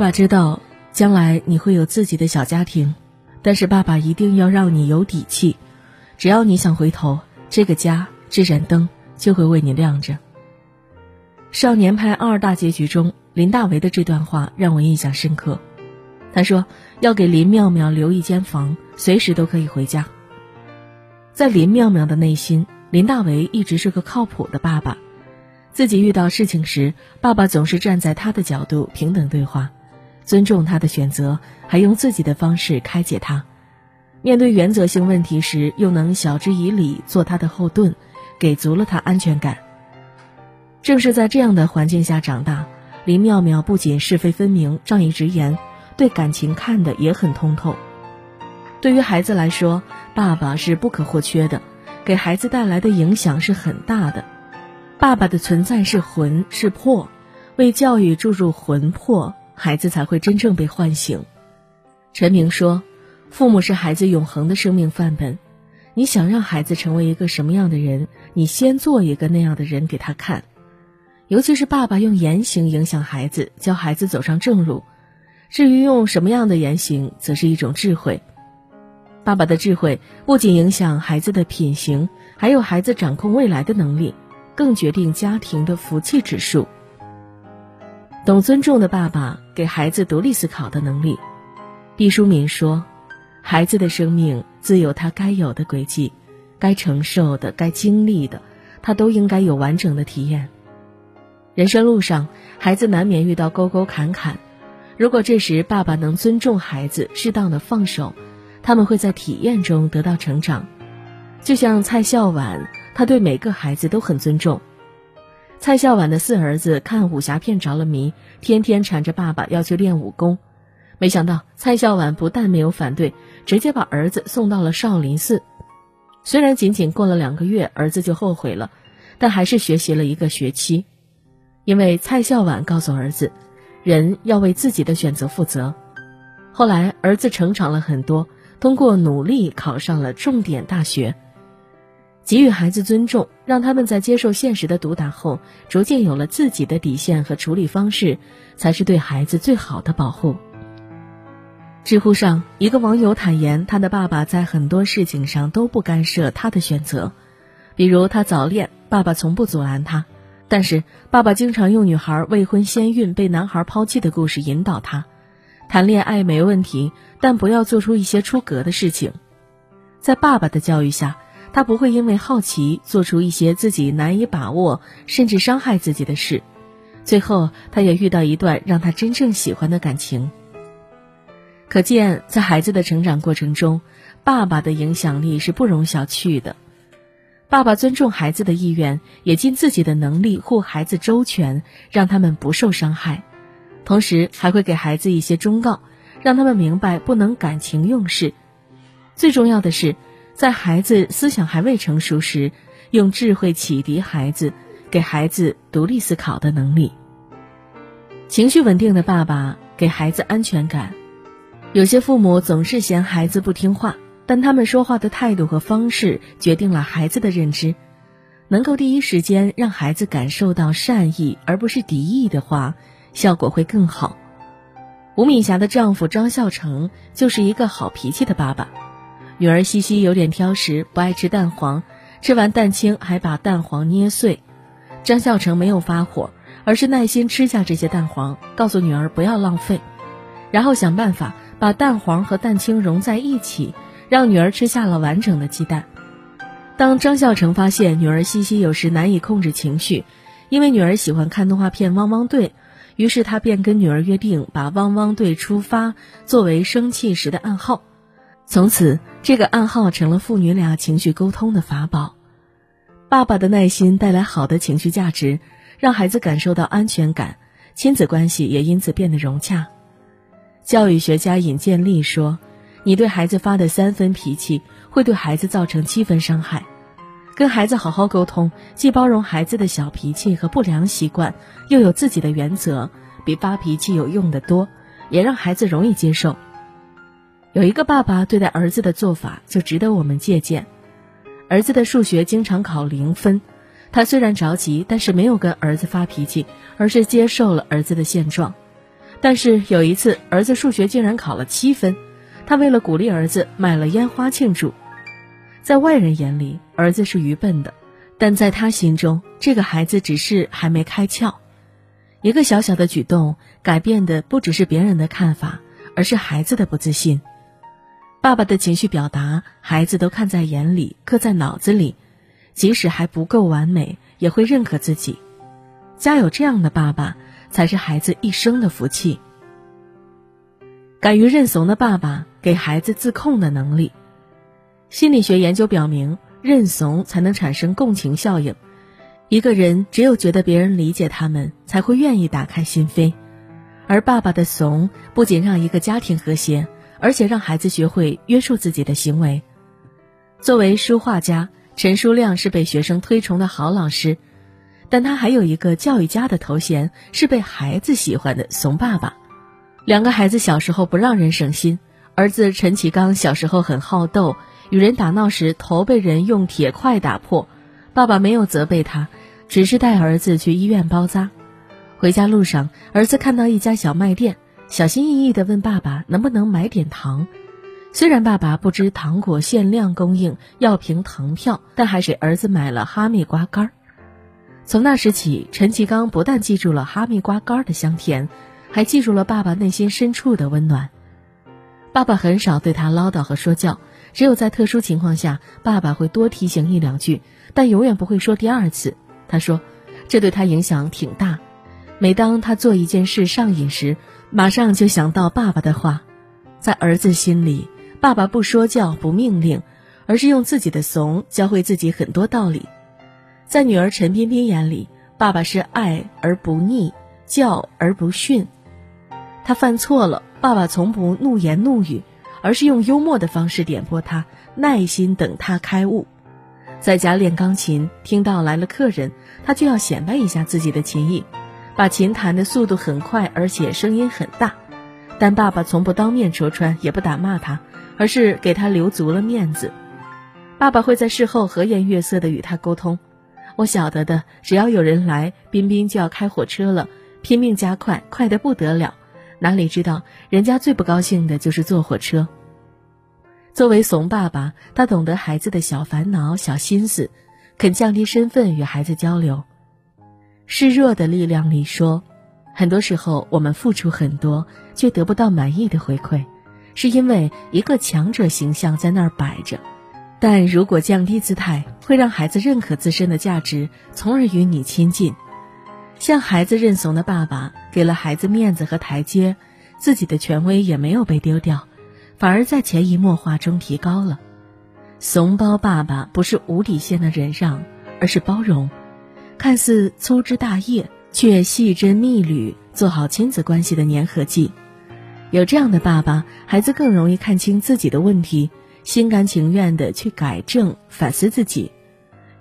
爸爸知道将来你会有自己的小家庭，但是爸爸一定要让你有底气。只要你想回头，这个家这盏灯就会为你亮着。《少年派二》大结局中，林大为的这段话让我印象深刻。他说要给林妙妙留一间房，随时都可以回家。在林妙妙的内心，林大为一直是个靠谱的爸爸。自己遇到事情时，爸爸总是站在他的角度平等对话，尊重他的选择，还用自己的方式开解他。面对原则性问题时，又能晓之以理，做他的后盾，给足了他安全感。正是在这样的环境下长大，林妙妙不仅是非分明、仗义直言，对感情看得也很通透。对于孩子来说，爸爸是不可或缺的，给孩子带来的影响是很大的。爸爸的存在是魂是魄，为教育注入魂魄，孩子才会真正被唤醒。陈明说：“父母是孩子永恒的生命范本。你想让孩子成为一个什么样的人，你先做一个那样的人给他看。尤其是爸爸用言行影响孩子，教孩子走上正路。至于用什么样的言行，则是一种智慧。爸爸的智慧不仅影响孩子的品行，还有孩子掌控未来的能力。”更决定家庭的福气指数。懂尊重的爸爸给孩子独立思考的能力。毕淑敏说：“孩子的生命自有他该有的轨迹，该承受的、该经历的，他都应该有完整的体验。人生路上，孩子难免遇到沟沟坎坎，如果这时爸爸能尊重孩子，适当的放手，他们会在体验中得到成长。就像蔡孝婉。”他对每个孩子都很尊重。蔡孝婉的四儿子看武侠片着了迷，天天缠着爸爸要去练武功。没想到蔡孝婉不但没有反对，直接把儿子送到了少林寺。虽然仅仅过了两个月，儿子就后悔了，但还是学习了一个学期。因为蔡孝婉告诉儿子，人要为自己的选择负责。后来儿子成长了很多，通过努力考上了重点大学。给予孩子尊重，让他们在接受现实的毒打后，逐渐有了自己的底线和处理方式，才是对孩子最好的保护。知乎上一个网友坦言，他的爸爸在很多事情上都不干涉他的选择，比如他早恋，爸爸从不阻拦他，但是爸爸经常用女孩未婚先孕被男孩抛弃的故事引导他，谈恋爱没问题，但不要做出一些出格的事情。在爸爸的教育下。他不会因为好奇做出一些自己难以把握甚至伤害自己的事，最后他也遇到一段让他真正喜欢的感情。可见，在孩子的成长过程中，爸爸的影响力是不容小觑的。爸爸尊重孩子的意愿，也尽自己的能力护孩子周全，让他们不受伤害，同时还会给孩子一些忠告，让他们明白不能感情用事。最重要的是。在孩子思想还未成熟时，用智慧启迪孩子，给孩子独立思考的能力。情绪稳定的爸爸给孩子安全感。有些父母总是嫌孩子不听话，但他们说话的态度和方式决定了孩子的认知。能够第一时间让孩子感受到善意而不是敌意的话，效果会更好。吴敏霞的丈夫张孝成就是一个好脾气的爸爸。女儿西西有点挑食，不爱吃蛋黄，吃完蛋清还把蛋黄捏碎。张孝成没有发火，而是耐心吃下这些蛋黄，告诉女儿不要浪费，然后想办法把蛋黄和蛋清融在一起，让女儿吃下了完整的鸡蛋。当张孝成发现女儿西西有时难以控制情绪，因为女儿喜欢看动画片《汪汪队》，于是他便跟女儿约定，把《汪汪队出发》作为生气时的暗号。从此，这个暗号成了父女俩情绪沟通的法宝。爸爸的耐心带来好的情绪价值，让孩子感受到安全感，亲子关系也因此变得融洽。教育学家尹建莉说：“你对孩子发的三分脾气，会对孩子造成七分伤害。跟孩子好好沟通，既包容孩子的小脾气和不良习惯，又有自己的原则，比发脾气有用的多，也让孩子容易接受。”有一个爸爸对待儿子的做法就值得我们借鉴。儿子的数学经常考零分，他虽然着急，但是没有跟儿子发脾气，而是接受了儿子的现状。但是有一次，儿子数学竟然考了七分，他为了鼓励儿子买了烟花庆祝。在外人眼里，儿子是愚笨的，但在他心中，这个孩子只是还没开窍。一个小小的举动，改变的不只是别人的看法，而是孩子的不自信。爸爸的情绪表达，孩子都看在眼里，刻在脑子里，即使还不够完美，也会认可自己。家有这样的爸爸，才是孩子一生的福气。敢于认怂的爸爸，给孩子自控的能力。心理学研究表明，认怂才能产生共情效应。一个人只有觉得别人理解他们，才会愿意打开心扉。而爸爸的怂，不仅让一个家庭和谐，而且让孩子学会约束自己的行为。作为书画家，陈书亮是被学生推崇的好老师，但他还有一个教育家的头衔，是被孩子喜欢的怂爸爸。两个孩子小时候不让人省心，儿子陈启刚小时候很好斗。与人打闹时，头被人用铁块打破，爸爸没有责备他，只是带儿子去医院包扎。回家路上，儿子看到一家小卖店，小心翼翼地问爸爸能不能买点糖。虽然爸爸不知糖果限量供应要凭糖票，但还是儿子买了哈密瓜干儿。从那时起，陈其刚不但记住了哈密瓜干儿的香甜，还记住了爸爸内心深处的温暖。爸爸很少对他唠叨和说教。只有在特殊情况下，爸爸会多提醒一两句，但永远不会说第二次。他说，这对他影响挺大。每当他做一件事上瘾时，马上就想到爸爸的话。在儿子心里，爸爸不说教、不命令，而是用自己的怂教会自己很多道理。在女儿陈彬彬眼里，爸爸是爱而不逆，教而不训。他犯错了，爸爸从不怒言怒语。而是用幽默的方式点拨他，耐心等他开悟。在家练钢琴，听到来了客人，他就要显摆一下自己的琴艺，把琴弹的速度很快，而且声音很大。但爸爸从不当面戳穿，也不打骂他，而是给他留足了面子。爸爸会在事后和颜悦色地与他沟通。我晓得的，只要有人来，彬彬就要开火车了，拼命加快，快得不得了。哪里知道，人家最不高兴的就是坐火车。作为怂爸爸，他懂得孩子的小烦恼、小心思，肯降低身份与孩子交流。示弱的力量里说，很多时候我们付出很多，却得不到满意的回馈，是因为一个强者形象在那儿摆着。但如果降低姿态，会让孩子认可自身的价值，从而与你亲近。向孩子认怂的爸爸，给了孩子面子和台阶，自己的权威也没有被丢掉，反而在潜移默化中提高了。怂包爸爸不是无底线的忍让，而是包容，看似粗枝大叶，却细针密缕，做好亲子关系的粘合剂。有这样的爸爸，孩子更容易看清自己的问题，心甘情愿的去改正、反思自己。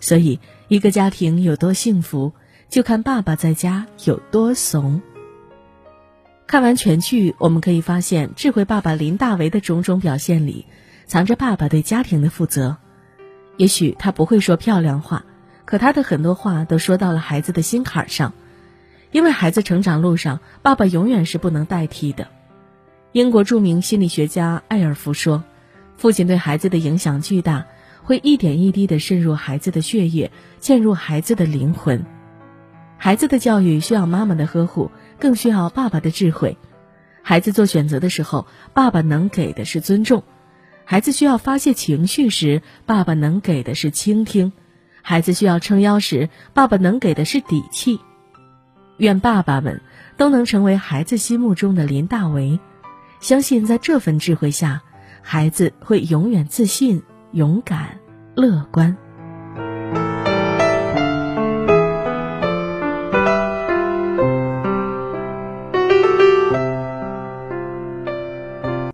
所以，一个家庭有多幸福？就看爸爸在家有多怂。看完全剧，我们可以发现，智慧爸爸林大为的种种表现里，藏着爸爸对家庭的负责。也许他不会说漂亮话，可他的很多话都说到了孩子的心坎上。因为孩子成长路上，爸爸永远是不能代替的。英国著名心理学家艾尔福说：“父亲对孩子的影响巨大，会一点一滴地渗入孩子的血液，嵌入孩子的灵魂。”孩子的教育需要妈妈的呵护，更需要爸爸的智慧。孩子做选择的时候，爸爸能给的是尊重；孩子需要发泄情绪时，爸爸能给的是倾听；孩子需要撑腰时，爸爸能给的是底气。愿爸爸们都能成为孩子心目中的林大为，相信在这份智慧下，孩子会永远自信、勇敢、乐观。